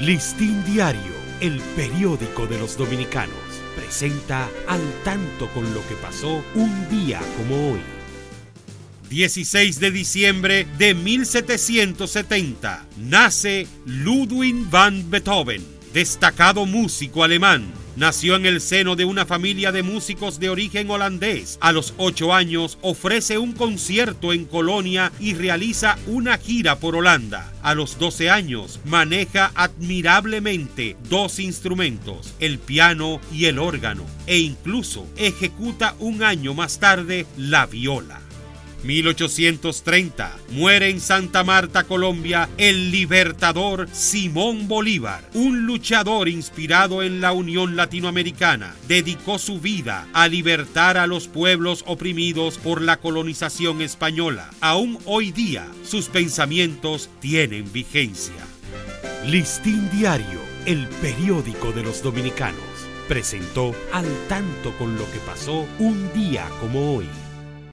Listín Diario, el periódico de los dominicanos, presenta al tanto con lo que pasó un día como hoy. 16 de diciembre de 1770 nace Ludwig van Beethoven, destacado músico alemán Nació en el seno de una familia de músicos de origen holandés. A los ocho años ofrece un concierto en Colonia y realiza una gira por Holanda. A los 12 años maneja admirablemente dos instrumentos, el piano y el órgano, e incluso ejecuta un año más tarde la viola. 1830. Muere en Santa Marta, Colombia, el libertador Simón Bolívar, un luchador inspirado en la Unión Latinoamericana. Dedicó su vida a libertar a los pueblos oprimidos por la colonización española. Aún hoy día, sus pensamientos tienen vigencia. Listín Diario, el periódico de los dominicanos, presentó al tanto con lo que pasó un día como hoy.